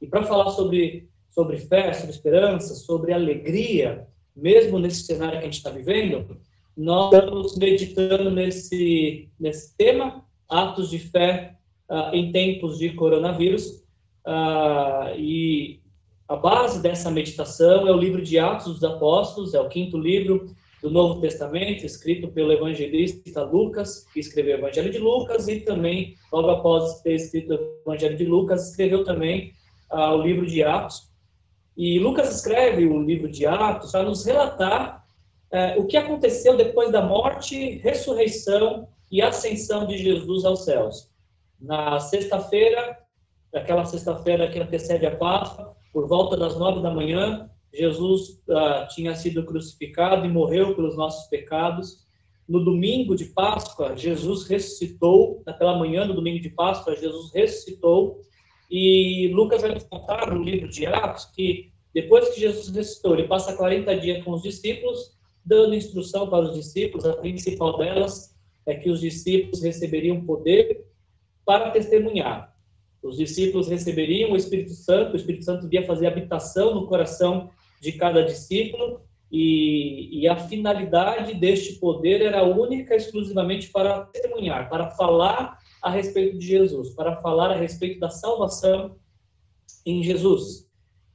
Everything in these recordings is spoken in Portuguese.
E para falar sobre, sobre fé, sobre esperança, sobre alegria, mesmo nesse cenário que a gente está vivendo, nós estamos meditando nesse, nesse tema, atos de fé uh, em tempos de coronavírus. Uh, e a base dessa meditação é o livro de Atos dos Apóstolos, é o quinto livro do Novo Testamento, escrito pelo evangelista Lucas, que escreveu o Evangelho de Lucas, e também, logo após ter escrito o Evangelho de Lucas, escreveu também uh, o livro de Atos. E Lucas escreve o livro de Atos para nos relatar uh, o que aconteceu depois da morte, ressurreição e ascensão de Jesus aos céus. Na sexta-feira, aquela sexta-feira que antecede a Páscoa, por volta das nove da manhã, Jesus uh, tinha sido crucificado e morreu pelos nossos pecados. No domingo de Páscoa, Jesus ressuscitou. Naquela manhã do domingo de Páscoa, Jesus ressuscitou. E Lucas vai nos contar no livro de Atos que depois que Jesus ressuscitou, ele passa 40 dias com os discípulos, dando instrução para os discípulos. A principal delas é que os discípulos receberiam poder para testemunhar. Os discípulos receberiam o Espírito Santo, o Espírito Santo ia fazer habitação no coração de cada discípulo, e, e, a finalidade deste poder era única exclusivamente para testemunhar, para falar a respeito de Jesus, para falar a respeito da salvação em Jesus.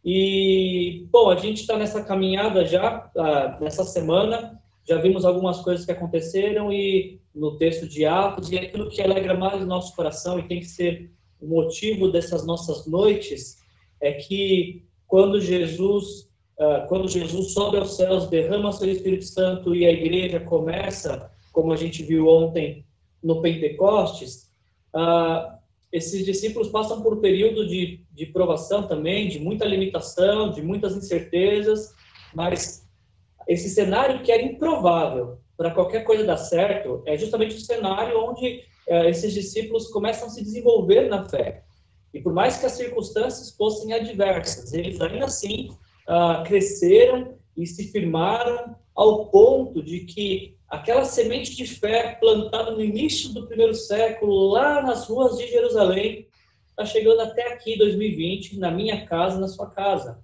E, bom, a gente está nessa caminhada já, uh, nessa semana, já vimos algumas coisas que aconteceram e no texto de Atos, e aquilo que alegra mais o nosso coração e tem que ser o motivo dessas nossas noites é que quando Jesus ah, quando Jesus sobe aos céus, derrama seu Espírito Santo e a igreja começa, como a gente viu ontem no Pentecostes, uh, esses discípulos passam por um período de, de provação também, de muita limitação, de muitas incertezas, mas esse cenário que era improvável para qualquer coisa dar certo é justamente o cenário onde uh, esses discípulos começam a se desenvolver na fé. E por mais que as circunstâncias fossem adversas, eles ainda assim uh, cresceram e se firmaram ao ponto de que aquela semente de fé plantada no início do primeiro século, lá nas ruas de Jerusalém, está chegando até aqui, 2020, na minha casa, na sua casa.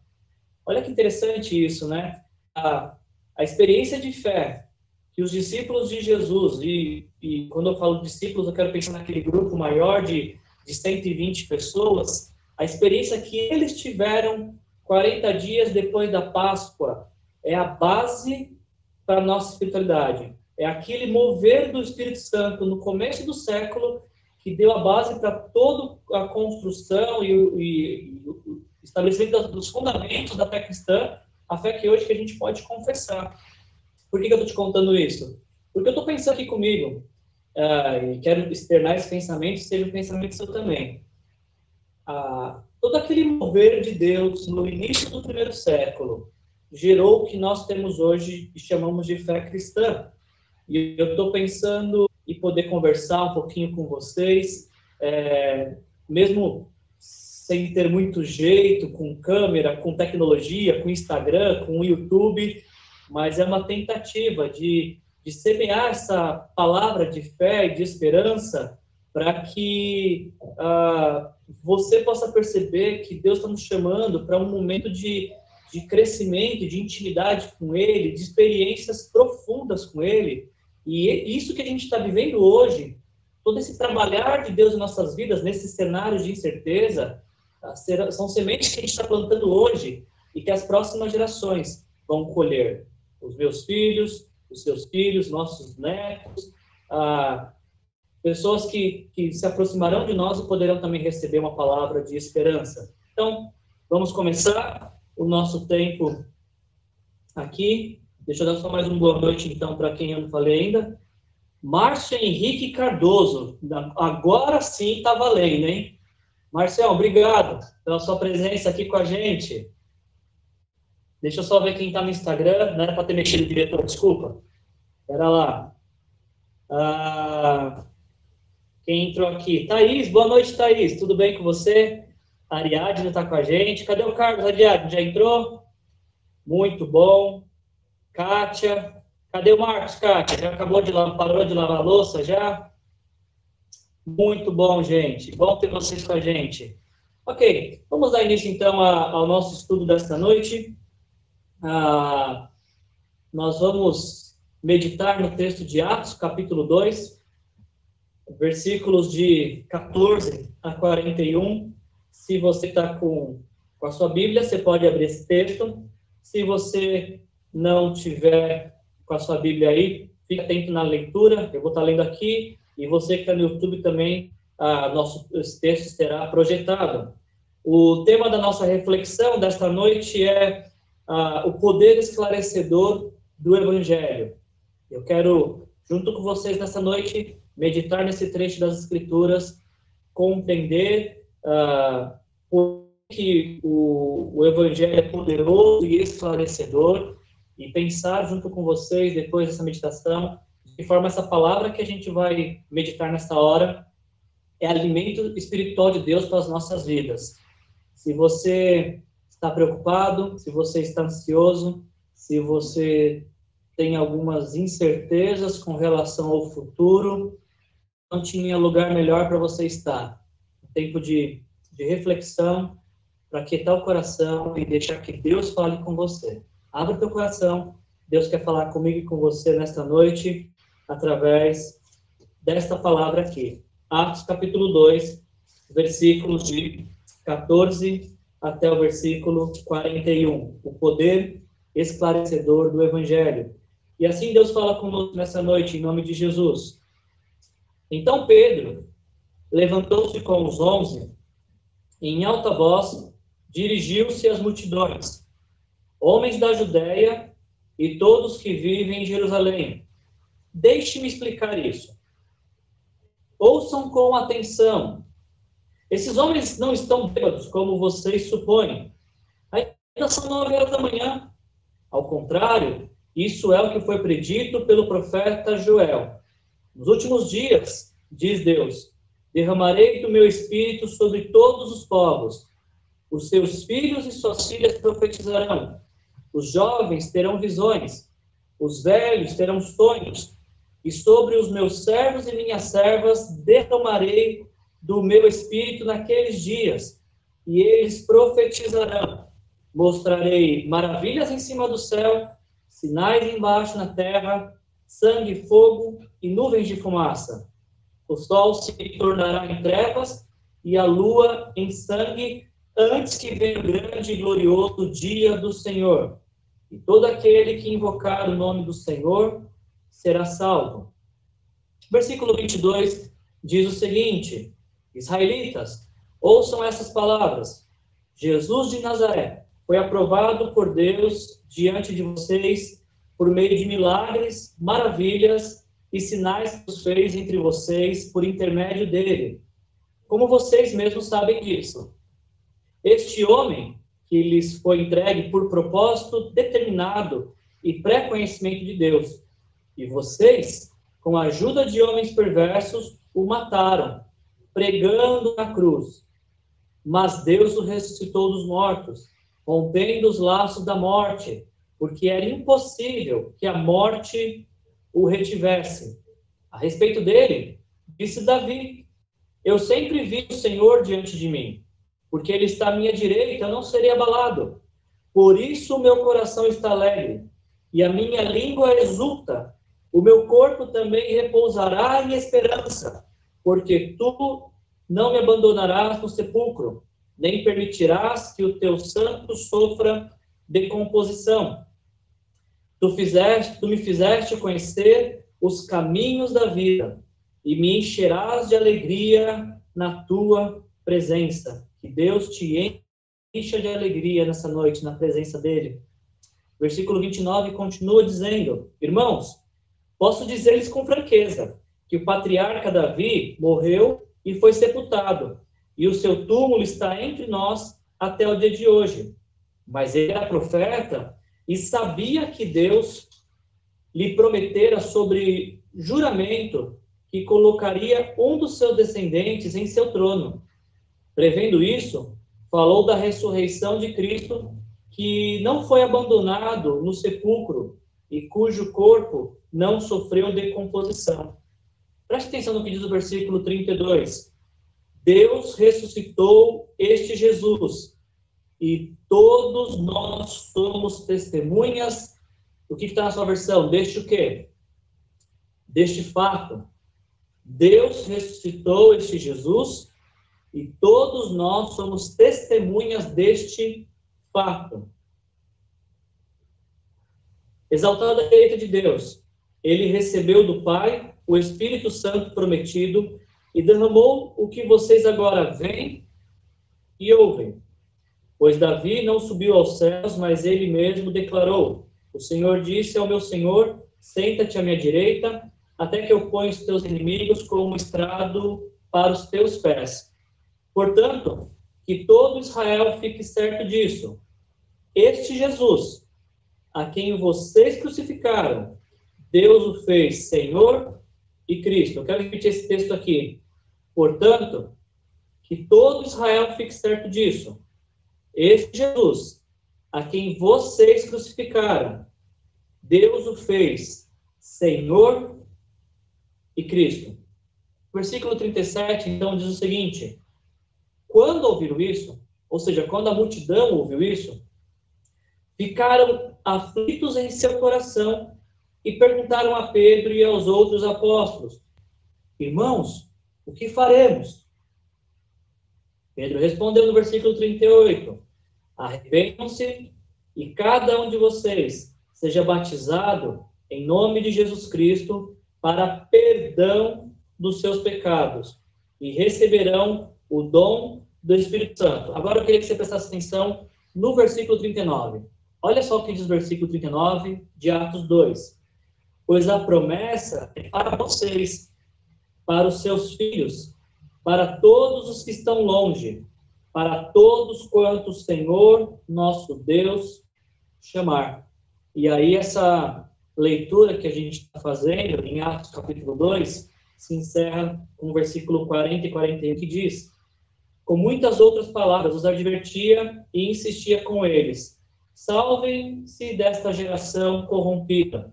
Olha que interessante isso, né? A, a experiência de fé que os discípulos de Jesus, e, e quando eu falo discípulos, eu quero pensar naquele grupo maior de, de 120 pessoas, a experiência que eles tiveram 40 dias depois da Páscoa é a base para a nossa espiritualidade. É aquele mover do Espírito Santo no começo do século que deu a base para toda a construção e, e, o estabelecimento dos fundamentos da fé cristã, a fé que hoje que a gente pode confessar. Por que, que eu estou te contando isso? Porque eu estou pensando aqui comigo, uh, e quero externar esse pensamento, seja um pensamento seu também. Uh, todo aquele mover de Deus no início do primeiro século gerou o que nós temos hoje e chamamos de fé cristã. E eu estou pensando em poder conversar um pouquinho com vocês, é, mesmo sem ter muito jeito, com câmera, com tecnologia, com Instagram, com YouTube, mas é uma tentativa de, de semear essa palavra de fé e de esperança para que uh, você possa perceber que Deus está nos chamando para um momento de, de crescimento, de intimidade com Ele, de experiências profundas com Ele. E isso que a gente está vivendo hoje, todo esse trabalhar de Deus em nossas vidas, nesses cenários de incerteza, tá, são sementes que a gente está plantando hoje e que as próximas gerações vão colher. Os meus filhos, os seus filhos, nossos netos, ah, pessoas que, que se aproximarão de nós e poderão também receber uma palavra de esperança. Então, vamos começar o nosso tempo aqui. Deixa eu dar só mais uma boa noite, então, para quem eu não falei ainda. Márcio Henrique Cardoso, agora sim está valendo, hein? Marcel, obrigado pela sua presença aqui com a gente. Deixa eu só ver quem está no Instagram, não era para ter mexido diretor, desculpa. Era lá. Ah, quem entrou aqui? Thaís, boa noite, Thaís. Tudo bem com você? A Ariadne está com a gente. Cadê o Carlos Ariadne? Já entrou? Muito bom. Kátia. Cadê o Marcos, Kátia? Já acabou de lavar, parou de lavar a louça já? Muito bom, gente. Bom ter vocês com a gente. Ok, vamos dar início então ao nosso estudo desta noite. Ah, nós vamos meditar no texto de Atos, capítulo 2, versículos de 14 a 41. Se você está com, com a sua Bíblia, você pode abrir esse texto. Se você não tiver com a sua Bíblia aí, fique atento na leitura. Eu vou estar lendo aqui e você que está no YouTube também ah, nosso texto será projetado. O tema da nossa reflexão desta noite é o poder esclarecedor do Evangelho. Eu quero, junto com vocês nessa noite, meditar nesse trecho das Escrituras, compreender ah, por que o, o Evangelho é poderoso e esclarecedor e pensar junto com vocês, depois dessa meditação, de forma essa palavra que a gente vai meditar nesta hora é alimento espiritual de Deus para as nossas vidas. Se você está preocupado, se você está ansioso, se você tem algumas incertezas com relação ao futuro, não tinha lugar melhor para você estar. Um tempo de, de reflexão, para quietar o coração e deixar que Deus fale com você. Abra teu coração, Deus quer falar comigo e com você nesta noite, através desta palavra aqui. Atos capítulo 2, versículos de 14 até o versículo 41. O poder esclarecedor do Evangelho. E assim Deus fala conosco nessa noite, em nome de Jesus. Então Pedro levantou-se com os onze, e em alta voz dirigiu-se às multidões, homens da Judéia e todos que vivem em Jerusalém. Deixe-me explicar isso. Ouçam com atenção. Esses homens não estão bêbados, como vocês supõem. Ainda são nove horas da manhã. Ao contrário, isso é o que foi predito pelo profeta Joel. Nos últimos dias, diz Deus, derramarei do meu espírito sobre todos os povos. Os seus filhos e suas filhas profetizarão. Os jovens terão visões. Os velhos terão sonhos e sobre os meus servos e minhas servas derramarei do meu espírito naqueles dias, e eles profetizarão. Mostrarei maravilhas em cima do céu, sinais embaixo na terra, sangue, fogo e nuvens de fumaça. O sol se tornará em trevas e a lua em sangue, antes que venha o grande e glorioso dia do Senhor. E todo aquele que invocar o nome do Senhor será salvo. Versículo 22 diz o seguinte: Israelitas, ouçam essas palavras. Jesus de Nazaré foi aprovado por Deus diante de vocês por meio de milagres, maravilhas e sinais que os fez entre vocês por intermédio dele. Como vocês mesmos sabem disso. Este homem que lhes foi entregue por propósito determinado e pré-conhecimento de Deus, e vocês, com a ajuda de homens perversos, o mataram, pregando na cruz. Mas Deus o ressuscitou dos mortos, rompendo os laços da morte, porque era impossível que a morte o retivesse. A respeito dele, disse Davi: Eu sempre vi o Senhor diante de mim, porque ele está à minha direita, eu não serei abalado. Por isso o meu coração está alegre, e a minha língua exulta o meu corpo também repousará em esperança, porque tu não me abandonarás no sepulcro, nem permitirás que o teu santo sofra decomposição. Tu, fizeste, tu me fizeste conhecer os caminhos da vida e me encherás de alegria na tua presença. Que Deus te encha de alegria nessa noite, na presença dele. Versículo 29 continua dizendo: Irmãos, Posso dizer-lhes com franqueza que o patriarca Davi morreu e foi sepultado, e o seu túmulo está entre nós até o dia de hoje. Mas ele era profeta e sabia que Deus lhe prometera sobre juramento que colocaria um dos seus descendentes em seu trono. Prevendo isso, falou da ressurreição de Cristo, que não foi abandonado no sepulcro e cujo corpo não sofreu decomposição. Preste atenção no que diz o versículo 32. Deus ressuscitou este Jesus e todos nós somos testemunhas. O que está na sua versão? Deste o quê? Deste fato. Deus ressuscitou este Jesus e todos nós somos testemunhas deste fato. Exaltado a direita de Deus, ele recebeu do Pai o Espírito Santo prometido e derramou o que vocês agora veem e ouvem. Pois Davi não subiu aos céus, mas ele mesmo declarou: O Senhor disse ao meu Senhor: Senta-te à minha direita, até que eu ponha os teus inimigos como estrado para os teus pés. Portanto, que todo Israel fique certo disso. Este Jesus, a quem vocês crucificaram, Deus o fez Senhor e Cristo. Eu quero repetir esse texto aqui. Portanto, que todo Israel fique certo disso. Este Jesus, a quem vocês crucificaram, Deus o fez Senhor e Cristo. Versículo 37, então, diz o seguinte: Quando ouviram isso, ou seja, quando a multidão ouviu isso, ficaram aflitos em seu coração e perguntaram a Pedro e aos outros apóstolos: Irmãos, o que faremos? Pedro respondeu no versículo 38: Arrependam-se e cada um de vocês seja batizado em nome de Jesus Cristo para perdão dos seus pecados e receberão o dom do Espírito Santo. Agora eu queria que você prestasse atenção no versículo 39. Olha só o que diz o versículo 39 de Atos 2 pois a promessa é para vocês, para os seus filhos, para todos os que estão longe, para todos quantos o Senhor, nosso Deus, chamar. E aí essa leitura que a gente está fazendo em Atos capítulo 2 se encerra com o versículo 40 e 41 que diz: Com muitas outras palavras os advertia e insistia com eles: Salvem-se desta geração corrompida.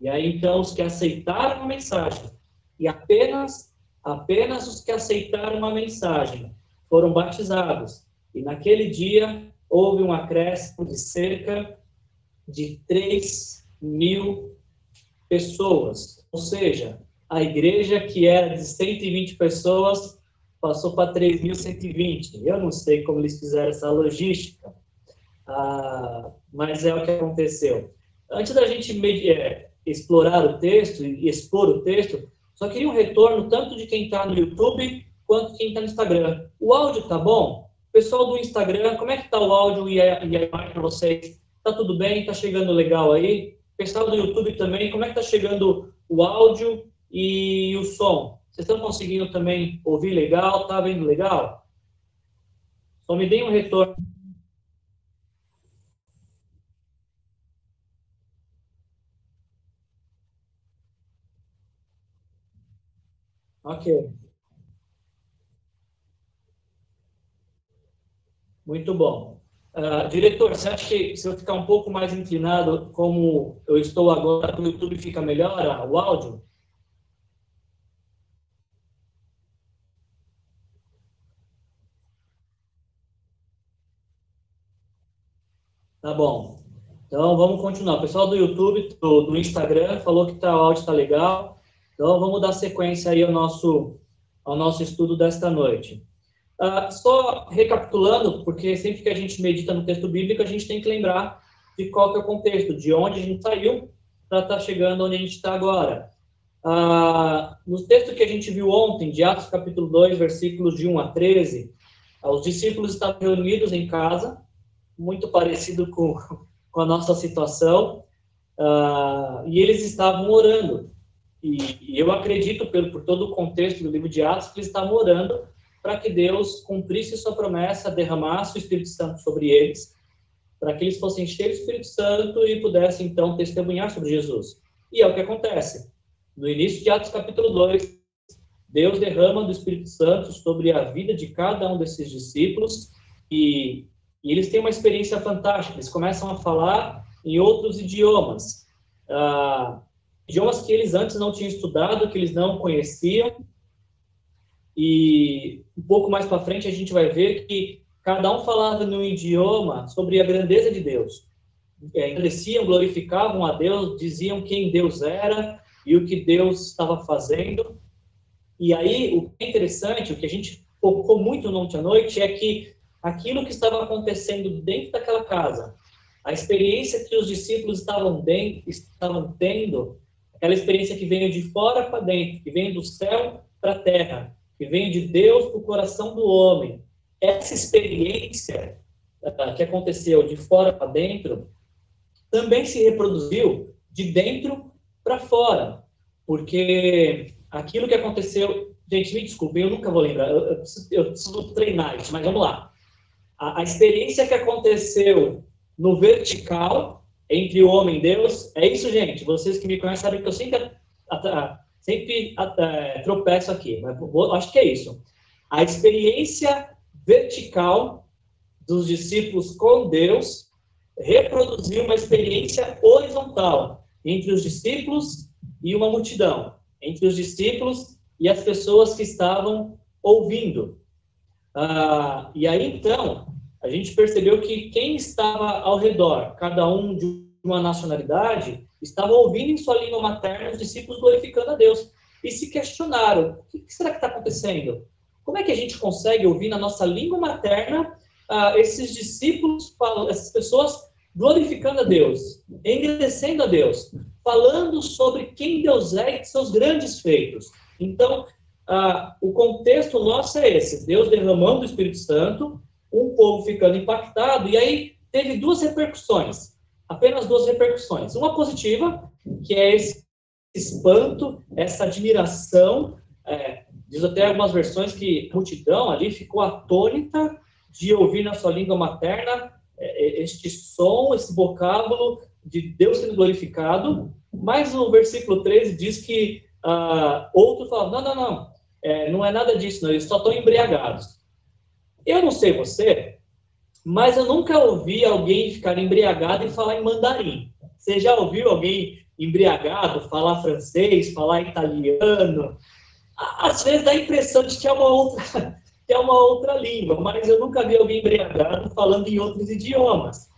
E aí, então, os que aceitaram a mensagem, e apenas, apenas os que aceitaram a mensagem foram batizados. E naquele dia houve um acréscimo de cerca de 3 mil pessoas. Ou seja, a igreja que era de 120 pessoas passou para 3.120. Eu não sei como eles fizeram essa logística, ah, mas é o que aconteceu. Antes da gente é, explorar o texto e expor o texto, só queria um retorno tanto de quem está no YouTube quanto de quem está no Instagram. O áudio tá bom? Pessoal do Instagram, como é que tá o áudio e a, e a imagem para vocês? Tá tudo bem? Tá chegando legal aí? Pessoal do YouTube também, como é que tá chegando o áudio e o som? Vocês estão conseguindo também ouvir legal? Tá vendo legal? Só me deem um retorno. Ok. Muito bom. Uh, diretor, você acha que se eu ficar um pouco mais inclinado, como eu estou agora, o YouTube fica melhor, o áudio? Tá bom. Então, vamos continuar. O pessoal do YouTube, do, do Instagram, falou que tá, o áudio está legal. Então, vamos dar sequência aí ao nosso, ao nosso estudo desta noite. Uh, só recapitulando, porque sempre que a gente medita no texto bíblico, a gente tem que lembrar de qual que é o contexto, de onde a gente saiu para estar tá chegando onde a gente está agora. Uh, no texto que a gente viu ontem, de Atos capítulo 2, versículos de 1 a 13, uh, os discípulos estavam reunidos em casa, muito parecido com, com a nossa situação, e eles estavam orando. E, e eu acredito, pelo, por todo o contexto do livro de Atos, que eles estavam orando para que Deus cumprisse sua promessa, derramasse o Espírito Santo sobre eles, para que eles fossem cheios do Espírito Santo e pudessem, então, testemunhar sobre Jesus. E é o que acontece. No início de Atos capítulo 2, Deus derrama do Espírito Santo sobre a vida de cada um desses discípulos e, e eles têm uma experiência fantástica. Eles começam a falar em outros idiomas. Ah, idiomas que eles antes não tinham estudado, que eles não conheciam. e um pouco mais para frente a gente vai ver que cada um falava no idioma sobre a grandeza de Deus. É, agradeciam, glorificavam a Deus, diziam quem Deus era e o que Deus estava fazendo. E aí, o que é interessante, o que a gente focou muito ontem à noite, é que aquilo que estava acontecendo dentro daquela casa, a experiência que os discípulos estavam, dentro, estavam tendo, aquela experiência que veio de fora para dentro, que veio do céu para a terra, que veio de Deus para o coração do homem, essa experiência uh, que aconteceu de fora para dentro também se reproduziu de dentro para fora, porque aquilo que aconteceu, gente, me desculpem, eu nunca vou lembrar, eu, eu, preciso, eu preciso, treinar isso, mas vamos lá. A, a experiência que aconteceu no vertical entre o homem e Deus, é isso, gente. Vocês que me conhecem sabem que eu sempre, sempre tropeço aqui, mas acho que é isso. A experiência vertical dos discípulos com Deus reproduziu uma experiência horizontal entre os discípulos e uma multidão, entre os discípulos e as pessoas que estavam ouvindo. Ah, e aí então a gente percebeu que quem estava ao redor, cada um de uma nacionalidade, estava ouvindo em sua língua materna os discípulos glorificando a Deus e se questionaram: o que será que está acontecendo? Como é que a gente consegue ouvir na nossa língua materna uh, esses discípulos, essas pessoas glorificando a Deus, engrandecendo a Deus, falando sobre quem Deus é e seus grandes feitos? Então, uh, o contexto nosso é esse: Deus derramando o Espírito Santo, um povo ficando impactado, e aí teve duas repercussões, apenas duas repercussões. Uma positiva, que é esse espanto, essa admiração. É, Diz até algumas versões que a multidão ali ficou atônita de ouvir na sua língua materna é, é, este som, esse vocábulo de Deus sendo glorificado. Mas o versículo 13 diz que uh, outro fala: não, não, não, é, não é nada disso, não, eles só estão embriagados. Eu não sei você, mas eu nunca ouvi alguém ficar embriagado e falar em mandarim. Você já ouviu alguém embriagado falar francês, falar italiano, às vezes dá a impressão de que é uma outra, que é uma outra língua, mas eu nunca vi alguém embriagado falando em outros idiomas.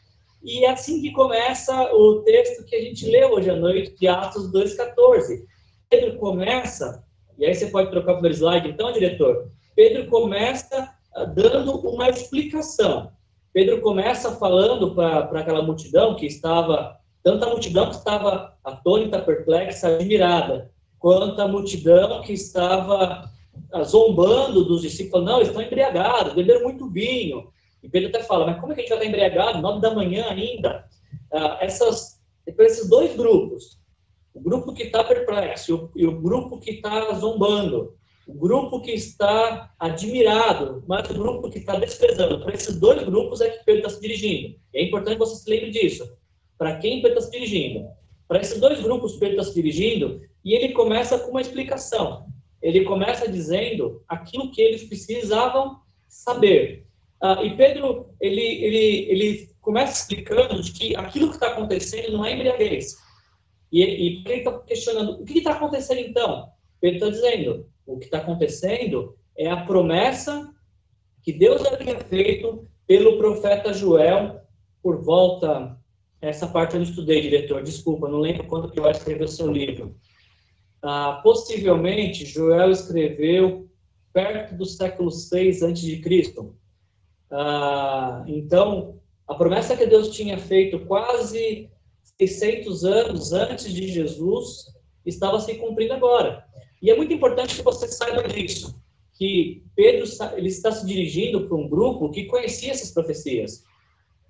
E é assim que começa o texto que a gente leu hoje à noite, de Atos 2,14. Pedro começa, e aí você pode trocar o primeiro slide, então, diretor. Pedro começa dando uma explicação. Pedro começa falando para aquela multidão que estava, tanta multidão que estava atônita, perplexa, admirada quanto a multidão que estava ah, zombando dos discípulos, não, estão embriagados, beberam muito vinho. E Pedro até fala, mas como é que a gente vai estar embriagado? Nove da manhã ainda. Ah, essas, esses dois grupos, o grupo que está perplexo e o, grupo que está zombando, o grupo que está admirado, mas o grupo que está desprezando. Para esses dois grupos é que Pedro está se dirigindo. E é importante que você se lembre disso. Para quem Pedro está se dirigindo? Para esses dois grupos Pedro está se dirigindo, e ele começa com uma explicação. Ele começa dizendo aquilo que eles precisavam saber. Ah, e Pedro, ele, ele, ele começa explicando de que aquilo que está acontecendo não é embriaguez. E, e ele está questionando, o que está acontecendo então? Pedro está dizendo, o que está acontecendo é a promessa que Deus havia feito pelo profeta Joel por volta essa parte eu não estudei, diretor, desculpa, não lembro quando que Joel escreveu seu livro. Ah, possivelmente, Joel escreveu perto do século 6 a.C. Ah, então, a promessa que Deus tinha feito quase 600 anos antes de Jesus estava se cumprindo agora. E é muito importante que você saiba disso, que Pedro ele está se dirigindo para um grupo que conhecia essas profecias.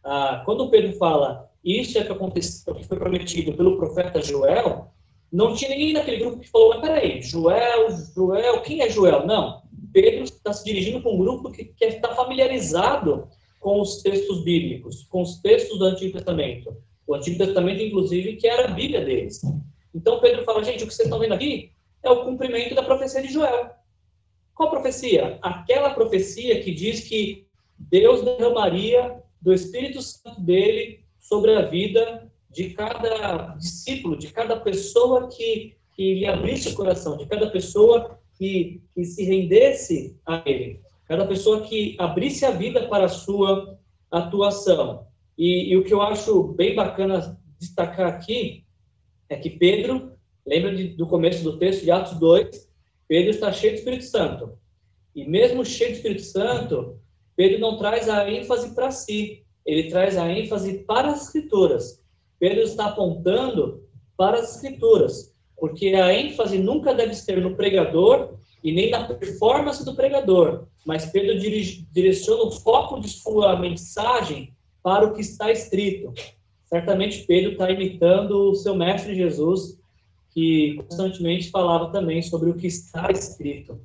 Ah, quando Pedro fala isso é que aconteceu, que foi prometido pelo profeta Joel, não tinha ninguém naquele grupo que falou, mas peraí, Joel, Joel, quem é Joel? Não. Pedro está se dirigindo para um grupo que, que está familiarizado com os textos bíblicos, com os textos do Antigo Testamento. O Antigo Testamento, inclusive, que era a Bíblia deles. Então Pedro fala, gente, o que vocês estão vendo aqui é o cumprimento da profecia de Joel. Qual profecia? Aquela profecia que diz que Deus derramaria do Espírito Santo dele sobre a vida de cada discípulo, de cada pessoa que, que lhe abrisse o coração, de cada pessoa que, que se rendesse a Ele, cada pessoa que abrisse a vida para a sua atuação. E, e o que eu acho bem bacana destacar aqui é que Pedro, lembra de, do começo do texto de Atos 2, Pedro está cheio do Espírito Santo. E mesmo cheio do Espírito Santo, Pedro não traz a ênfase para si, ele traz a ênfase para as Escrituras. Pedro está apontando para as Escrituras, porque a ênfase nunca deve ser no pregador e nem na performance do pregador, mas Pedro direciona o foco de sua mensagem para o que está escrito. Certamente Pedro está imitando o seu mestre Jesus, que constantemente falava também sobre o que está escrito,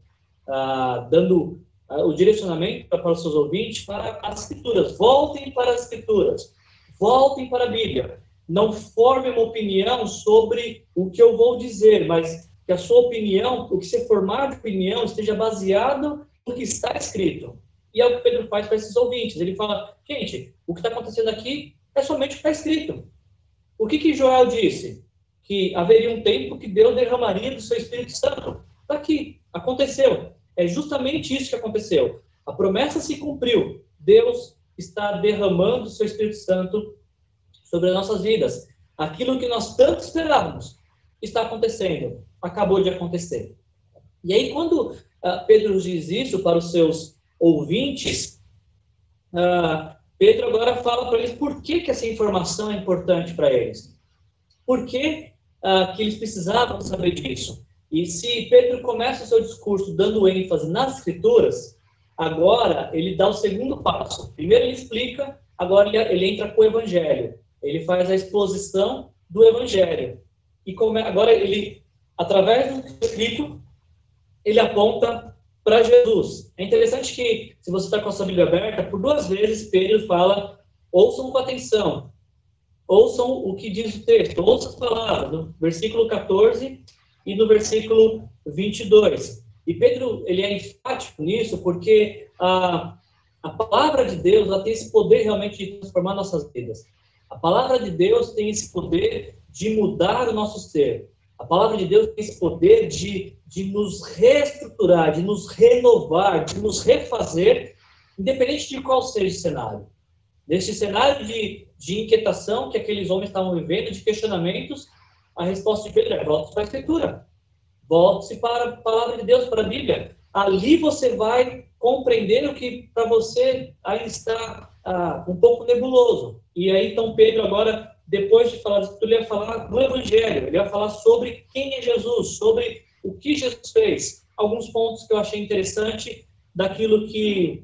ah, dando ah, o direcionamento para os seus ouvintes para as escrituras. Voltem para as escrituras, voltem para a Bíblia. Não formem uma opinião sobre o que eu vou dizer, mas que a sua opinião, o que você formar de opinião, esteja baseado no que está escrito. E é o que Pedro faz para esses ouvintes. Ele fala, gente, o que está acontecendo aqui é somente o que está escrito. O que, que Joel disse? Que haveria um tempo que Deus derramaria do seu Espírito Santo. Está aqui, aconteceu. É justamente isso que aconteceu. A promessa se cumpriu. Deus está derramando o seu Espírito Santo sobre as nossas vidas. Aquilo que nós tanto esperávamos está acontecendo, acabou de acontecer. E aí, quando uh, Pedro diz isso para os seus ouvintes, uh, Pedro agora fala para eles por que, que essa informação é importante para eles. Por uh, que eles precisavam saber disso? E se Pedro começa o seu discurso dando ênfase nas escrituras, agora ele dá o segundo passo. Primeiro ele explica, agora ele, ele entra com o evangelho. Ele faz a exposição do evangelho. E come, agora ele, através do escrito, ele aponta para Jesus. É interessante que, se você está com a sua Bíblia aberta, por duas vezes Pedro fala: ouçam com atenção, ouçam o que diz o texto, ouçam as palavras, no versículo 14 e no versículo 22. E Pedro ele é enfático nisso porque a, a palavra de Deus ela tem esse poder realmente de transformar nossas vidas. A palavra de Deus tem esse poder de mudar o nosso ser. A palavra de Deus tem esse poder de, de nos reestruturar, de nos renovar, de nos refazer, independente de qual seja o cenário. Neste cenário de, de inquietação que aqueles homens estavam vivendo, de questionamentos, a resposta de Pedro é: volte para a Escritura. Volte-se para a palavra de Deus, para a Bíblia. Ali você vai compreender o que para você ainda está ah, um pouco nebuloso. E aí, então, Pedro, agora, depois de falar disso, ele ia falar do Evangelho, ele ia falar sobre quem é Jesus, sobre o que Jesus fez. Alguns pontos que eu achei interessante daquilo que,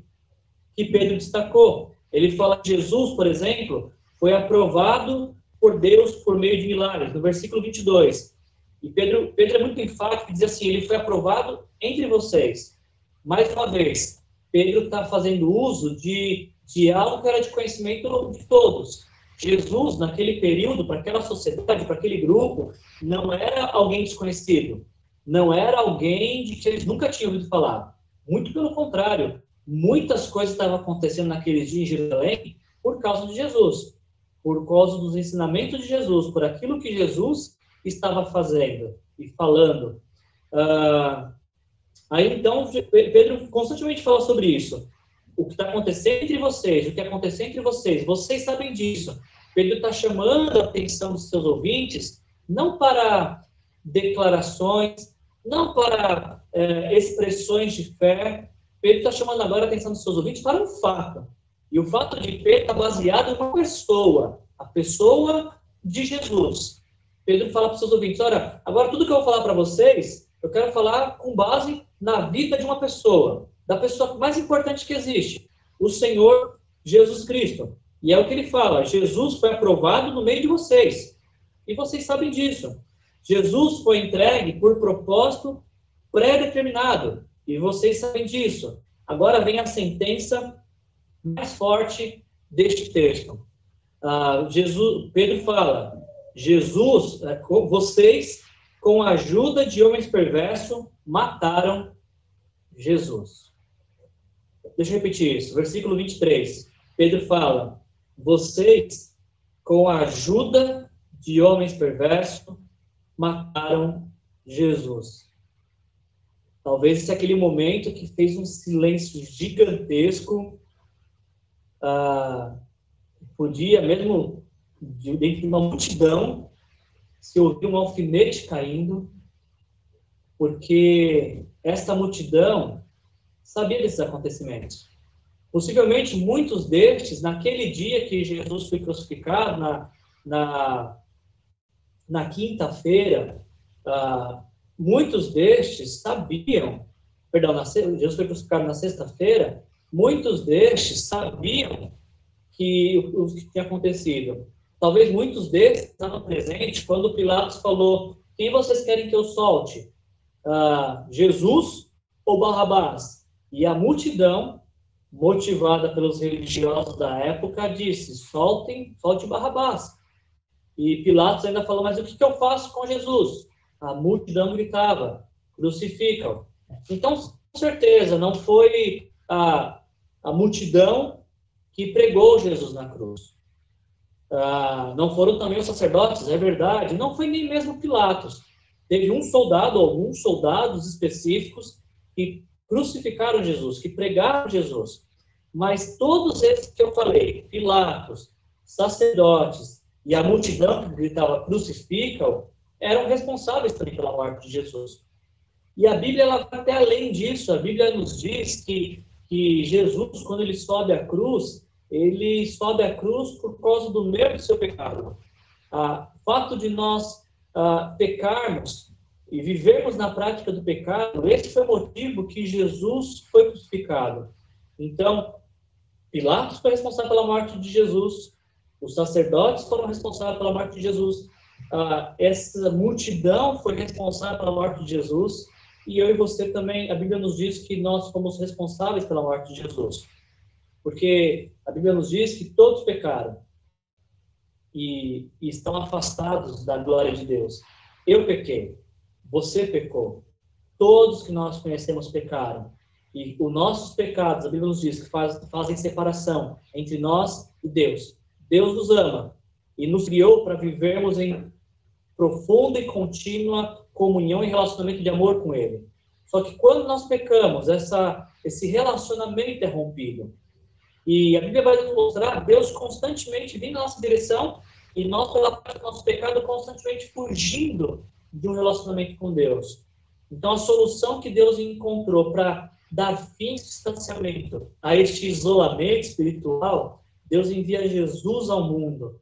que Pedro destacou. Ele fala que Jesus, por exemplo, foi aprovado por Deus por meio de milagres, no versículo 22. E Pedro, Pedro é muito enfático, diz assim, ele foi aprovado entre vocês. Mais uma vez, Pedro está fazendo uso de de algo que era de conhecimento de todos. Jesus, naquele período, para aquela sociedade, para aquele grupo, não era alguém desconhecido. Não era alguém de que eles nunca tinham ouvido falar. Muito pelo contrário. Muitas coisas estavam acontecendo naqueles dias em Jerusalém por causa de Jesus. Por causa dos ensinamentos de Jesus, por aquilo que Jesus estava fazendo e falando. Ah, aí então, Pedro constantemente fala sobre isso o que está acontecendo entre vocês, o que aconteceu entre vocês, vocês sabem disso. Pedro está chamando a atenção dos seus ouvintes, não para declarações, não para é, expressões de fé. Pedro está chamando agora a atenção dos seus ouvintes para um fato. E o fato de Pedro está baseado em uma pessoa, a pessoa de Jesus. Pedro fala para os seus ouvintes: olha, agora tudo que eu vou falar para vocês, eu quero falar com base na vida de uma pessoa da pessoa mais importante que existe, o Senhor Jesus Cristo. E é o que ele fala: Jesus foi aprovado no meio de vocês. E vocês sabem disso. Jesus foi entregue por propósito pré-determinado. E vocês sabem disso. Agora vem a sentença mais forte deste texto. Ah, Jesus, Pedro fala: Jesus, é, vocês, com a ajuda de homens perversos, mataram Jesus. Deixa eu repetir isso. Versículo 23. Pedro fala: Vocês, com a ajuda de homens perversos, mataram Jesus. Talvez esse é aquele momento que fez um silêncio gigantesco. Ah, podia, mesmo dentro de uma multidão, se ouvir um alfinete caindo, porque esta multidão sabia desses acontecimentos. Possivelmente muitos destes, naquele dia que Jesus foi crucificado, na, na, na quinta-feira, ah, muitos destes sabiam, perdão, na, Jesus foi crucificado na sexta-feira, muitos destes sabiam que o, o que tinha acontecido. Talvez muitos deles estavam presentes quando Pilatos falou: quem vocês querem que eu solte? Ah, Jesus ou Barrabás? E a multidão motivada pelos religiosos da época, disse: soltem, solte Barrabás. E Pilatos ainda falou: mas o que, que eu faço com Jesus? A multidão gritava: crucificam. Então, com certeza, não foi a, a multidão que pregou Jesus na cruz. Ah, não foram também os sacerdotes, é verdade. Não foi nem mesmo Pilatos. Teve um soldado, alguns soldados específicos, que crucificaram Jesus, que pregaram Jesus. Mas todos esses que eu falei, Pilatos, sacerdotes e a multidão que gritava crucificam, eram responsáveis também pela morte de Jesus. E a Bíblia ela vai até além disso. A Bíblia nos diz que, que Jesus, quando ele sobe à cruz, ele sobe à cruz por causa do meu e do seu pecado. Ah, fato de nós ah, pecarmos e vivemos na prática do pecado, esse foi o motivo que Jesus foi crucificado. Então, Pilatos foi responsável pela morte de Jesus, os sacerdotes foram responsáveis pela morte de Jesus, ah, essa multidão foi responsável pela morte de Jesus, e eu e você também, a Bíblia nos diz que nós fomos responsáveis pela morte de Jesus. Porque a Bíblia nos diz que todos pecaram e, e estão afastados da glória de Deus. Eu pequei, você pecou. Todos que nós conhecemos pecaram. E os nossos pecados, a Bíblia nos diz que faz, fazem separação entre nós e Deus. Deus nos ama e nos criou para vivermos em profunda e contínua comunhão e relacionamento de amor com Ele. Só que quando nós pecamos, essa, esse relacionamento é rompido. E a Bíblia vai nos mostrar Deus constantemente vindo na nossa direção e nós, pela parte do nosso pecado, constantemente fugindo de um relacionamento com Deus. Então, a solução que Deus encontrou para dar fim ao distanciamento, a este isolamento espiritual, Deus envia Jesus ao mundo.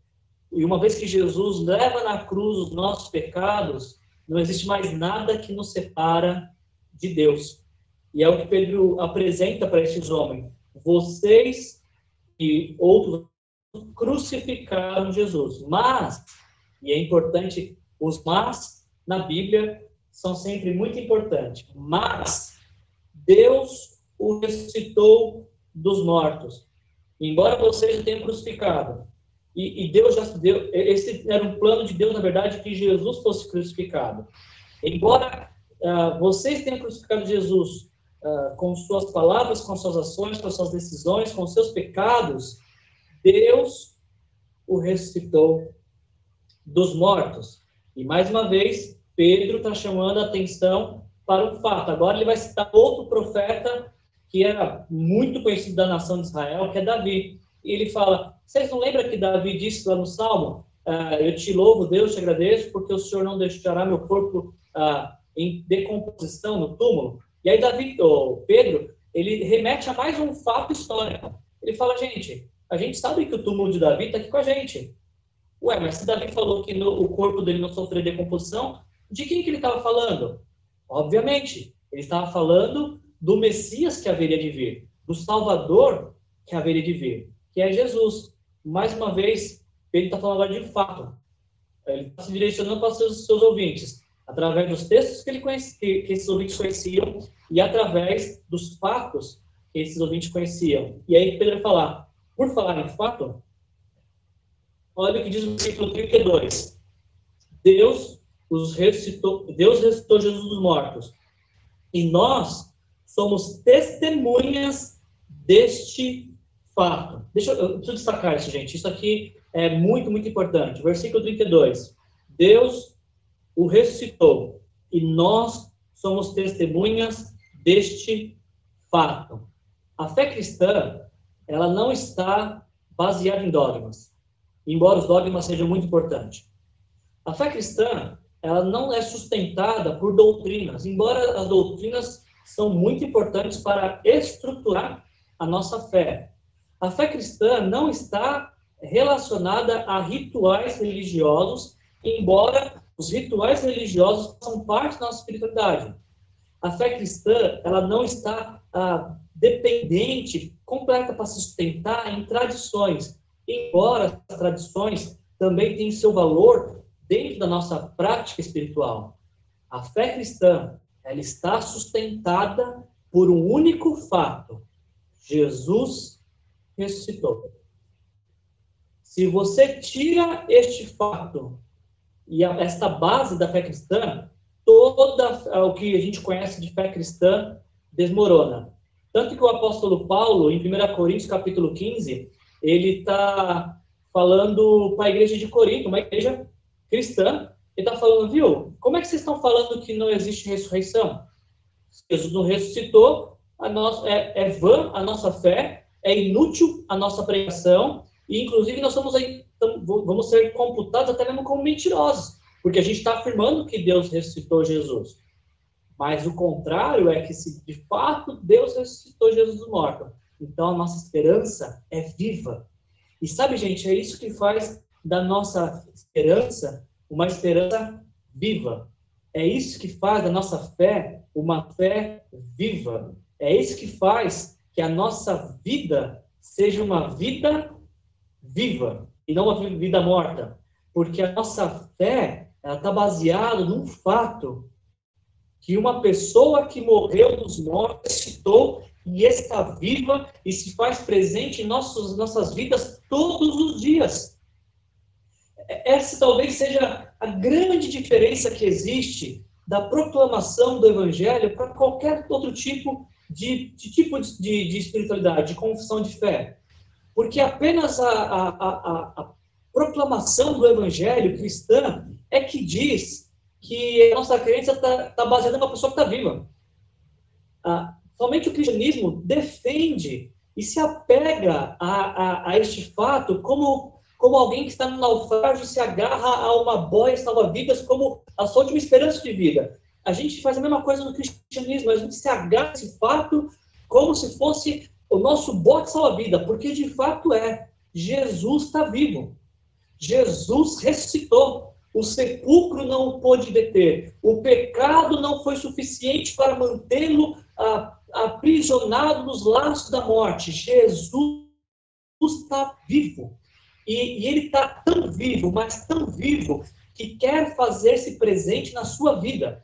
E uma vez que Jesus leva na cruz os nossos pecados, não existe mais nada que nos separa de Deus. E é o que Pedro apresenta para estes homens. Vocês e outros crucificaram Jesus. Mas, e é importante, os mas na Bíblia são sempre muito importantes. Mas Deus o ressuscitou dos mortos. Embora vocês o tenham crucificado. E, e, Deus já deu. Esse era um plano de Deus, na verdade, que Jesus fosse crucificado. Embora uh, vocês tenham crucificado Jesus uh, com suas palavras, com suas ações, com suas decisões, com seus pecados, Deus o ressuscitou dos mortos. E mais uma vez, Pedro está chamando a atenção para um fato. Agora ele vai citar outro profeta que era muito conhecido da nação de Israel, que é Davi. E ele fala: Vocês não lembram que Davi disse lá no Salmo? Ah, eu te louvo, Deus, te agradeço, porque o Senhor não deixará meu corpo ah, em decomposição no túmulo. E aí, Davi, ou Pedro, ele remete a mais um fato histórico. Ele fala: Gente, a gente sabe que o túmulo de Davi está aqui com a gente. Ué, mas se Davi falou que no, o corpo dele não sofreu decomposição, de quem que ele estava falando? Obviamente, ele estava falando do Messias que haveria de vir, do Salvador que haveria de vir, que é Jesus. Mais uma vez, ele está falando agora de fato. Ele está se direcionando para seus, seus ouvintes, através dos textos que, ele conhece, que, que esses ouvintes conheciam e através dos fatos que esses ouvintes conheciam. E aí Pedro vai falar, por falar em fato, olha o que diz o versículo 32. Deus os ressuscitou, Deus ressuscitou Jesus dos mortos. E nós somos testemunhas deste fato. Deixa eu, eu preciso destacar isso, gente. Isso aqui é muito, muito importante. Versículo 32. Deus o ressuscitou e nós somos testemunhas deste fato. A fé cristã, ela não está baseada em dogmas, embora os dogmas sejam muito importantes. A fé cristã, ela não é sustentada por doutrinas, embora as doutrinas são muito importantes para estruturar a nossa fé. A fé cristã não está relacionada a rituais religiosos, embora os rituais religiosos são parte da nossa espiritualidade. A fé cristã, ela não está ah, dependente, completa para se sustentar em tradições, embora as tradições também tenham seu valor dentro da nossa prática espiritual. A fé cristã, ela está sustentada por um único fato: Jesus ressuscitou. Se você tira este fato e esta base da fé cristã, toda o que a gente conhece de fé cristã desmorona. Tanto que o apóstolo Paulo, em 1 Coríntios capítulo 15, ele está falando para a igreja de Corinto, uma igreja cristã, ele está falando, viu, como é que vocês estão falando que não existe ressurreição? Jesus não ressuscitou, a nossa, é, é vã a nossa fé, é inútil a nossa pregação, e inclusive nós somos aí, vamos ser computados até mesmo como mentirosos, porque a gente está afirmando que Deus ressuscitou Jesus. Mas o contrário é que se de fato Deus ressuscitou Jesus dos mortos, então a nossa esperança é viva. E sabe, gente, é isso que faz da nossa esperança uma esperança viva. É isso que faz da nossa fé uma fé viva. É isso que faz que a nossa vida seja uma vida viva e não uma vida morta. Porque a nossa fé está baseada num fato que uma pessoa que morreu dos mortos ressuscitou e está viva e se faz presente em nossos, nossas vidas todos os dias. Essa talvez seja a grande diferença que existe da proclamação do Evangelho para qualquer outro tipo de, de tipo de, de, espiritualidade, de confissão de fé. Porque apenas a, a, a, a proclamação do Evangelho cristã é que diz que a nossa crença está tá baseada numa pessoa que está viva. Ah, somente o cristianismo defende e se apega a, a, a, este fato como, como alguém que está no naufrágio se agarra a uma boia salva-vidas como a sua última esperança de vida. A gente faz a mesma coisa no cristianismo, a gente se agarra esse fato como se fosse o nosso bote salva-vida, porque de fato é. Jesus está vivo. Jesus ressuscitou. O sepulcro não o pôde deter. O pecado não foi suficiente para mantê-lo aprisionado nos laços da morte. Jesus está vivo. E, e ele está tão vivo, mas tão vivo, que quer fazer-se presente na sua vida.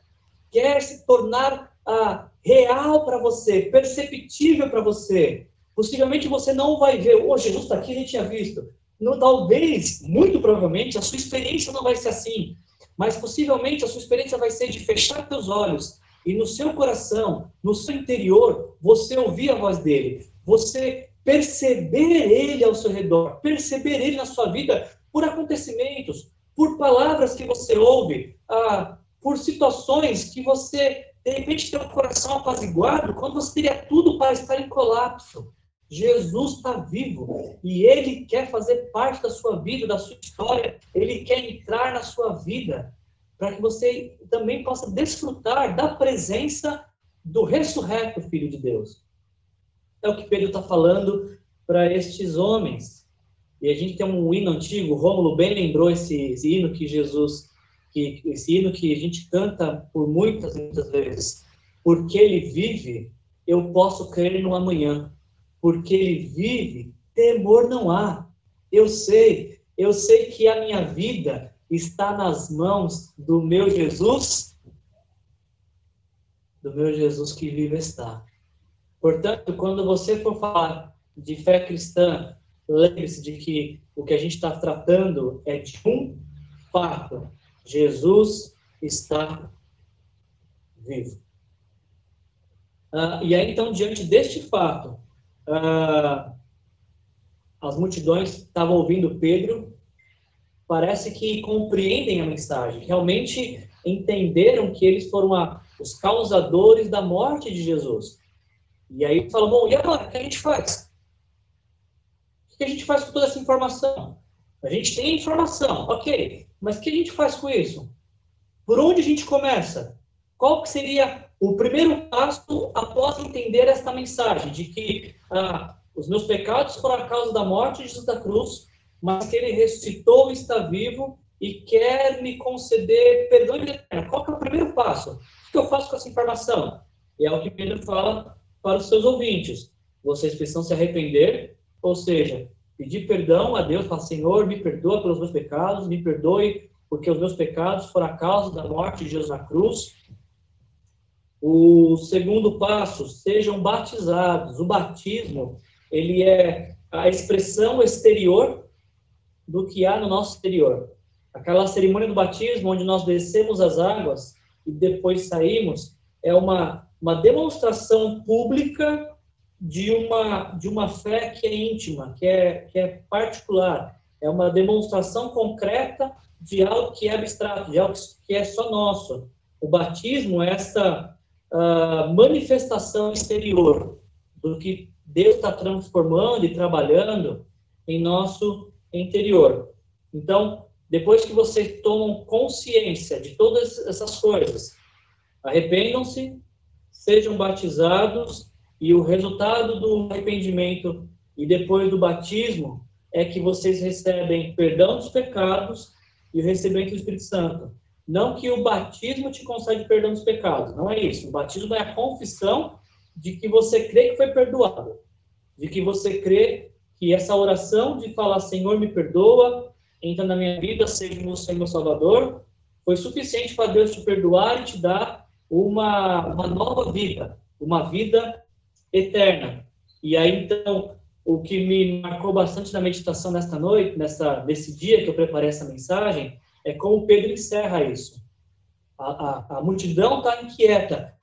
Quer se tornar ah, real para você, perceptível para você. Possivelmente você não vai ver, oh, Jesus está aqui, a gente tinha visto. No, talvez, muito provavelmente, a sua experiência não vai ser assim, mas possivelmente a sua experiência vai ser de fechar seus olhos e no seu coração, no seu interior, você ouvir a voz dele, você perceber ele ao seu redor, perceber ele na sua vida por acontecimentos, por palavras que você ouve, ah, por situações que você, de repente, tem o coração apaziguado, quando você teria tudo para estar em colapso. Jesus está vivo e ele quer fazer parte da sua vida, da sua história. Ele quer entrar na sua vida para que você também possa desfrutar da presença do ressurreto Filho de Deus. É o que Pedro está falando para estes homens. E a gente tem um hino antigo, Rômulo bem lembrou esse, esse hino que Jesus, que, esse hino que a gente canta por muitas, muitas vezes. Porque ele vive, eu posso crer no amanhã porque ele vive, temor não há. Eu sei, eu sei que a minha vida está nas mãos do meu Jesus, do meu Jesus que vive está. Portanto, quando você for falar de fé cristã, lembre-se de que o que a gente está tratando é de um fato: Jesus está vivo. Ah, e aí, então, diante deste fato, ah, as multidões estavam ouvindo Pedro, parece que compreendem a mensagem, realmente entenderam que eles foram os causadores da morte de Jesus. E aí fala, bom, e agora, o que a gente faz? O que a gente faz com toda essa informação? A gente tem informação, ok, mas o que a gente faz com isso? Por onde a gente começa? Qual que seria o primeiro passo após entender esta mensagem de que ah, os meus pecados foram a causa da morte de Jesus da cruz, mas que ele ressuscitou e está vivo e quer me conceder perdão eterno. Qual que é o primeiro passo? O que eu faço com essa informação? E é o que Pedro fala para os seus ouvintes. Vocês precisam se arrepender, ou seja, pedir perdão a Deus, falar, Senhor, me perdoa pelos meus pecados, me perdoe porque os meus pecados foram a causa da morte de Jesus na cruz. O segundo passo, sejam batizados. O batismo, ele é a expressão exterior do que há no nosso exterior. Aquela cerimônia do batismo, onde nós descemos as águas e depois saímos, é uma, uma demonstração pública de uma, de uma fé que é íntima, que é, que é particular. É uma demonstração concreta de algo que é abstrato, de algo que é só nosso. O batismo é essa uh, manifestação exterior do que Deus está transformando e trabalhando em nosso interior. Então, depois que vocês tomam consciência de todas essas coisas, arrependam-se, sejam batizados, e o resultado do arrependimento e depois do batismo é que vocês recebem perdão dos pecados e o recebimento do Espírito Santo. Não que o batismo te concede perdão dos pecados, não é isso. O batismo é a confissão de que você crê que foi perdoado, de que você crê que essa oração de falar Senhor me perdoa, entra na minha vida, seja meu Senhor meu Salvador, foi suficiente para Deus te perdoar e te dar uma, uma nova vida, uma vida eterna. E aí, então, o que me marcou bastante na meditação nesta noite, nessa, nesse dia que eu preparei essa mensagem, é como Pedro encerra isso. A, a, a multidão está inquieta.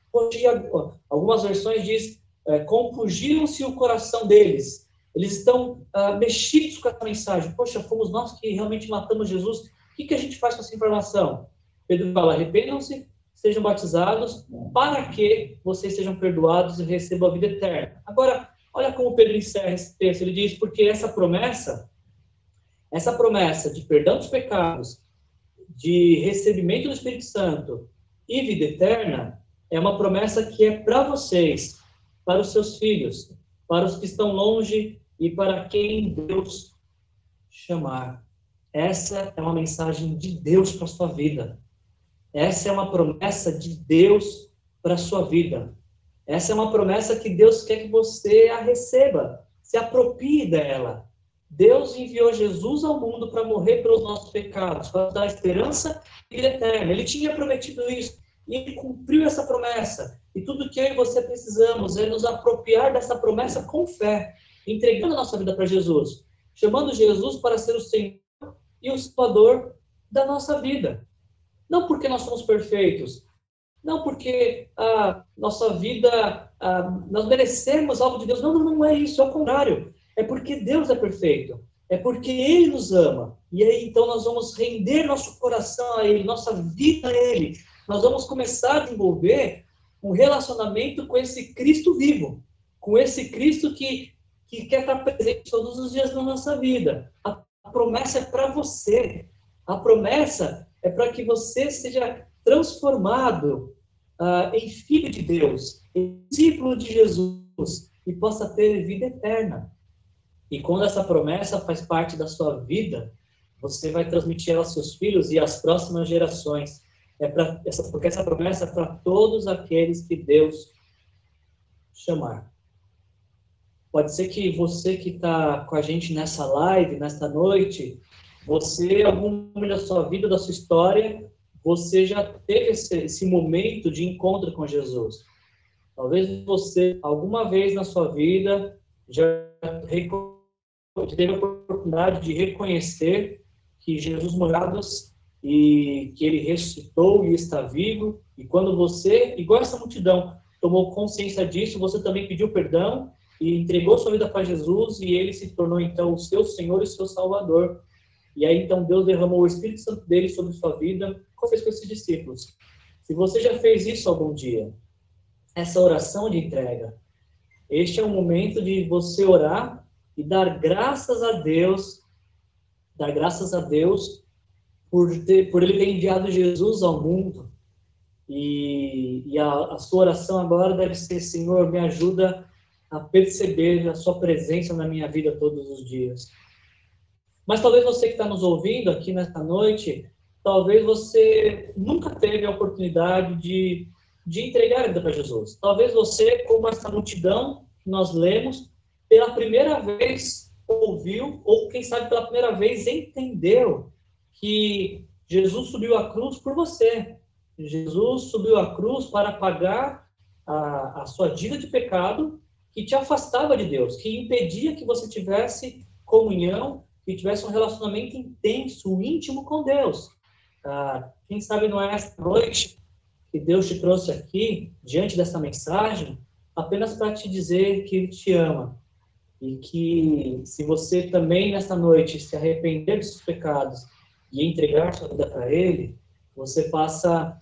Algumas versões diz, é, compungiram-se o coração deles. Eles estão ah, mexidos com essa mensagem. Poxa, fomos nós que realmente matamos Jesus. O que, que a gente faz com essa informação? Pedro fala: arrependam-se, sejam batizados, para que vocês sejam perdoados e recebam a vida eterna. Agora, olha como Pedro encerra esse texto. Ele diz: porque essa promessa, essa promessa de perdão dos pecados, de recebimento do Espírito Santo e vida eterna, é uma promessa que é para vocês, para os seus filhos, para os que estão longe e para quem Deus chamar. Essa é uma mensagem de Deus para a sua vida. Essa é uma promessa de Deus para a sua vida. Essa é uma promessa que Deus quer que você a receba, se aproprie dela. Deus enviou Jesus ao mundo para morrer pelos nossos pecados, para dar esperança e vida eterna. Ele tinha prometido isso e ele cumpriu essa promessa. E tudo que eu e você precisamos é nos apropriar dessa promessa com fé, entregando a nossa vida para Jesus, chamando Jesus para ser o Senhor e o Salvador da nossa vida. Não porque nós somos perfeitos, não porque a nossa vida, a, nós merecemos algo de Deus. Não, não, não é isso, é o contrário. É porque Deus é perfeito. É porque Ele nos ama. E aí, então, nós vamos render nosso coração a Ele, nossa vida a Ele. Nós vamos começar a desenvolver um relacionamento com esse Cristo vivo, com esse Cristo que, que quer estar presente todos os dias na nossa vida. A, a promessa é para você. A promessa é para que você seja transformado uh, em filho de Deus, em discípulo de Jesus e possa ter vida eterna. E quando essa promessa faz parte da sua vida, você vai transmitir ela aos seus filhos e às próximas gerações. É essa, porque essa promessa é para todos aqueles que Deus chamar. Pode ser que você que está com a gente nessa live, nesta noite, você, algum momento da sua vida, da sua história, você já teve esse, esse momento de encontro com Jesus. Talvez você, alguma vez na sua vida, já teve a oportunidade de reconhecer que Jesus morava e que ele ressuscitou e está vivo. E quando você, igual essa multidão, tomou consciência disso, você também pediu perdão e entregou sua vida para Jesus e ele se tornou então o seu Senhor e seu Salvador. E aí então Deus derramou o Espírito Santo dele sobre sua vida. O que fez com esses discípulos? Se você já fez isso algum dia, essa oração de entrega, este é o momento de você orar e dar graças a Deus, dar graças a Deus por, ter, por Ele ter enviado Jesus ao mundo. E, e a, a sua oração agora deve ser: Senhor, me ajuda a perceber a Sua presença na minha vida todos os dias. Mas talvez você que está nos ouvindo aqui nesta noite, talvez você nunca teve a oportunidade de, de entregar a vida para Jesus. Talvez você, como essa multidão que nós lemos, pela primeira vez ouviu, ou quem sabe pela primeira vez entendeu que Jesus subiu à cruz por você. Jesus subiu à cruz para pagar a, a sua dívida de pecado que te afastava de Deus, que impedia que você tivesse comunhão, que tivesse um relacionamento intenso, íntimo com Deus. Ah, quem sabe não é esta noite que Deus te trouxe aqui, diante dessa mensagem, apenas para te dizer que Ele te ama. E que se você também nesta noite se arrepender dos seus pecados e entregar sua vida para Ele, você passa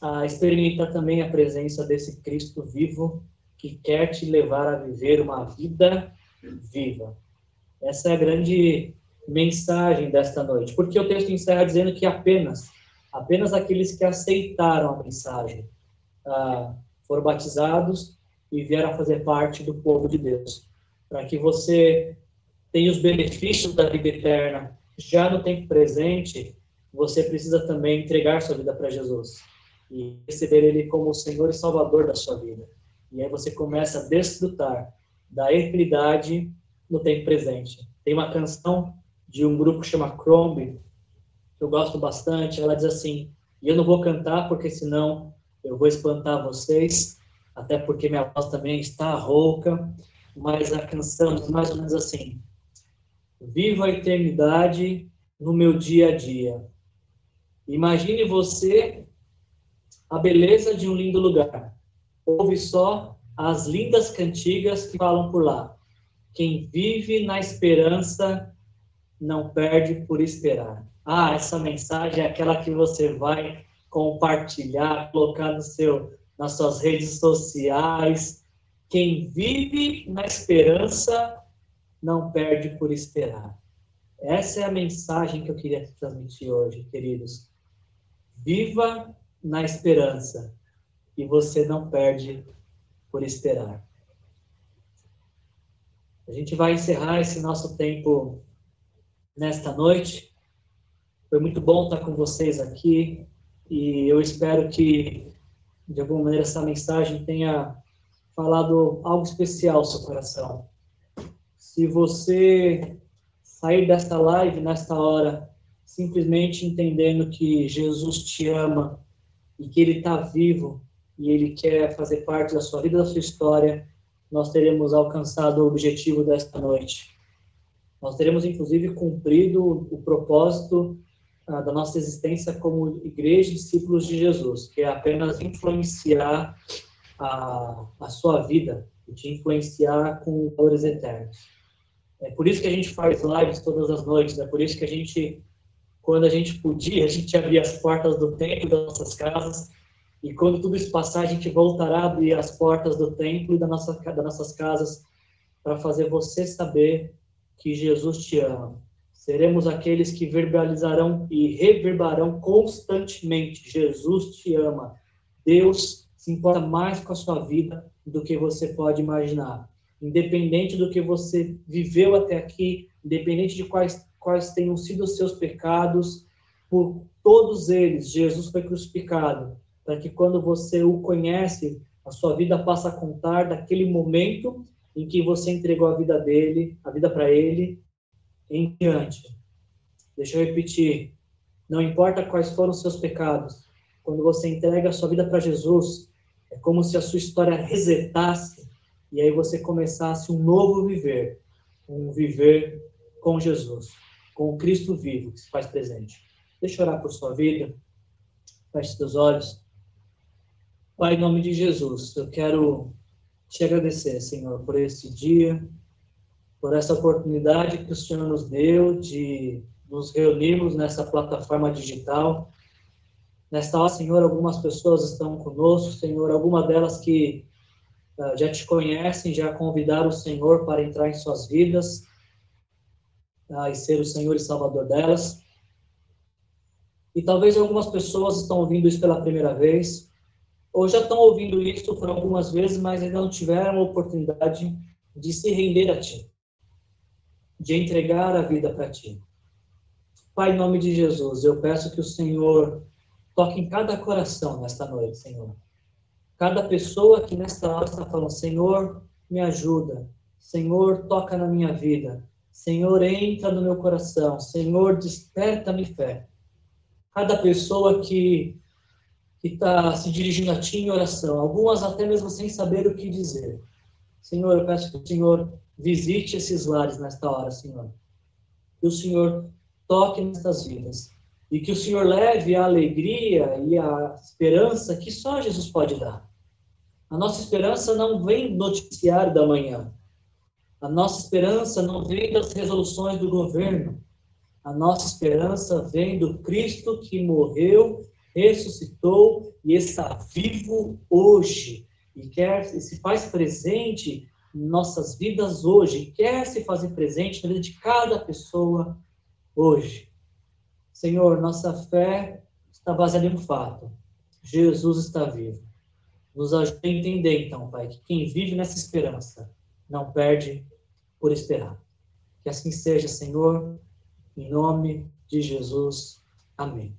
a experimentar também a presença desse Cristo vivo que quer te levar a viver uma vida viva. Essa é a grande mensagem desta noite, porque o texto encerra dizendo que apenas, apenas aqueles que aceitaram a mensagem ah, foram batizados e vieram fazer parte do povo de Deus, para que você tenha os benefícios da vida eterna já no tempo presente, você precisa também entregar sua vida para Jesus e receber Ele como o Senhor e Salvador da sua vida. E aí você começa a desfrutar da eternidade no tempo presente. Tem uma canção de um grupo que chama Crombie, que eu gosto bastante. Ela diz assim: e eu não vou cantar porque senão eu vou espantar vocês, até porque minha voz também está rouca. Mas a canção diz mais ou menos assim: Viva a eternidade no meu dia a dia. Imagine você a beleza de um lindo lugar. Ouve só as lindas cantigas que falam por lá. Quem vive na esperança não perde por esperar. Ah, essa mensagem é aquela que você vai compartilhar, colocar no seu, nas suas redes sociais. Quem vive na esperança não perde por esperar. Essa é a mensagem que eu queria transmitir hoje, queridos. Viva na esperança e você não perde por esperar. A gente vai encerrar esse nosso tempo nesta noite. Foi muito bom estar com vocês aqui e eu espero que, de alguma maneira, essa mensagem tenha falado algo especial ao seu coração. Se você sair desta live nesta hora simplesmente entendendo que Jesus te ama e que Ele está vivo e Ele quer fazer parte da sua vida, da sua história, nós teremos alcançado o objetivo desta noite. Nós teremos, inclusive, cumprido o propósito ah, da nossa existência como igreja e discípulos de Jesus, que é apenas influenciar a, a sua vida e te influenciar com valores eternos. É por isso que a gente faz lives todas as noites, é por isso que a gente quando a gente podia, a gente abria as portas do templo das nossas casas, e quando tudo isso passar, a gente voltará a abrir as portas do templo e da nossa, das nossas casas para fazer você saber que Jesus te ama. Seremos aqueles que verbalizarão e reverberarão constantemente: Jesus te ama. Deus se importa mais com a sua vida do que você pode imaginar. Independente do que você viveu até aqui, independente de quais quais tenham sido os seus pecados, por todos eles Jesus foi crucificado, para que quando você o conhece, a sua vida passa a contar daquele momento em que você entregou a vida dele, a vida para ele, em diante. Deixa eu repetir. Não importa quais foram os seus pecados, quando você entrega a sua vida para Jesus, é como se a sua história resetasse e aí você começasse um novo viver, um viver com Jesus com o Cristo vivo que se faz presente. Deixa eu orar por sua vida. Feche seus olhos. Pai, em nome de Jesus, eu quero te agradecer, Senhor, por esse dia, por essa oportunidade que o Senhor nos deu de nos reunirmos nessa plataforma digital. Nesta hora, Senhor, algumas pessoas estão conosco, Senhor, algumas delas que uh, já te conhecem, já convidaram o Senhor para entrar em suas vidas uh, e ser o Senhor e Salvador delas. E talvez algumas pessoas estão ouvindo isso pela primeira vez, ou já estão ouvindo isso por algumas vezes, mas ainda não tiveram a oportunidade de se render a Ti, de entregar a vida para Ti. Pai, em nome de Jesus, eu peço que o Senhor toque em cada coração nesta noite, Senhor. Cada pessoa que nesta hora está falando, Senhor, me ajuda. Senhor, toca na minha vida. Senhor, entra no meu coração. Senhor, desperta-me fé. Cada pessoa que está se dirigindo a Ti em oração, algumas até mesmo sem saber o que dizer. Senhor, eu peço que o Senhor visite esses lares nesta hora, Senhor. Que o Senhor toque nestas vidas. E que o Senhor leve a alegria e a esperança que só Jesus pode dar. A nossa esperança não vem do noticiário da manhã. A nossa esperança não vem das resoluções do governo. A nossa esperança vem do Cristo que morreu, ressuscitou e está vivo hoje. E quer e se faz presente em nossas vidas hoje. quer se fazer presente na vida de cada pessoa hoje. Senhor, nossa fé está baseada em um fato. Jesus está vivo. Nos ajude a entender, então, Pai, que quem vive nessa esperança não perde por esperar. Que assim seja, Senhor, em nome de Jesus. Amém.